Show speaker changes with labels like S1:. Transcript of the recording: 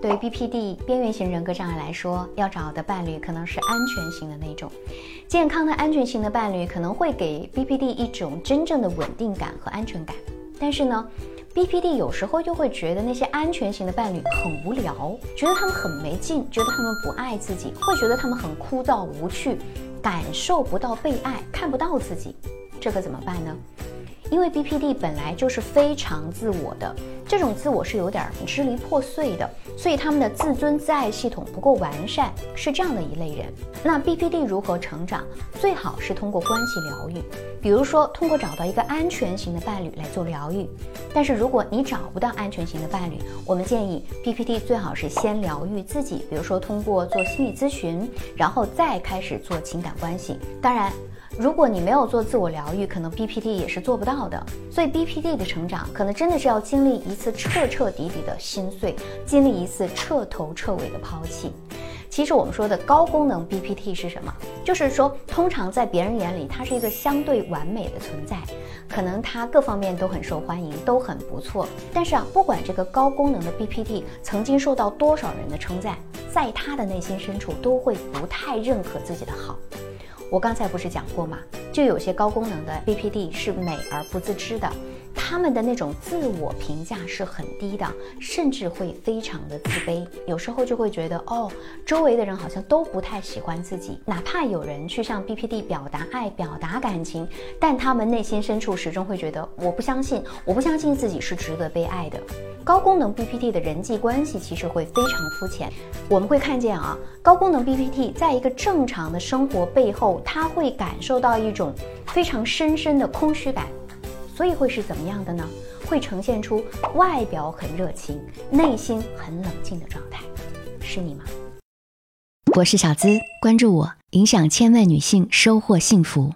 S1: 对于 BPD 边缘型人格障碍来说，要找的伴侣可能是安全型的那种。健康的安全型的伴侣可能会给 BPD 一种真正的稳定感和安全感。但是呢，BPD 有时候就会觉得那些安全型的伴侣很无聊，觉得他们很没劲，觉得他们不爱自己，会觉得他们很枯燥无趣，感受不到被爱，看不到自己，这可怎么办呢？因为 BPD 本来就是非常自我的，这种自我是有点支离破碎的，所以他们的自尊自爱系统不够完善，是这样的一类人。那 BPD 如何成长？最好是通过关系疗愈，比如说通过找到一个安全型的伴侣来做疗愈。但是如果你找不到安全型的伴侣，我们建议 BPD 最好是先疗愈自己，比如说通过做心理咨询，然后再开始做情感关系。当然。如果你没有做自我疗愈，可能 BPD 也是做不到的。所以 BPD 的成长，可能真的是要经历一次彻彻底底的心碎，经历一次彻头彻尾的抛弃。其实我们说的高功能 BPT 是什么？就是说，通常在别人眼里，它是一个相对完美的存在，可能它各方面都很受欢迎，都很不错。但是啊，不管这个高功能的 BPT 曾经受到多少人的称赞，在他的内心深处，都会不太认可自己的好。我刚才不是讲过吗？就有些高功能的 BPD 是美而不自知的。他们的那种自我评价是很低的，甚至会非常的自卑，有时候就会觉得哦，周围的人好像都不太喜欢自己，哪怕有人去向 BPD 表达爱、表达感情，但他们内心深处始终会觉得我不相信，我不相信自己是值得被爱的。高功能 BPD 的人际关系其实会非常肤浅，我们会看见啊，高功能 BPD 在一个正常的生活背后，他会感受到一种非常深深的空虚感。所以会是怎么样的呢？会呈现出外表很热情，内心很冷静的状态，是你吗？
S2: 我是小资，关注我，影响千万女性，收获幸福。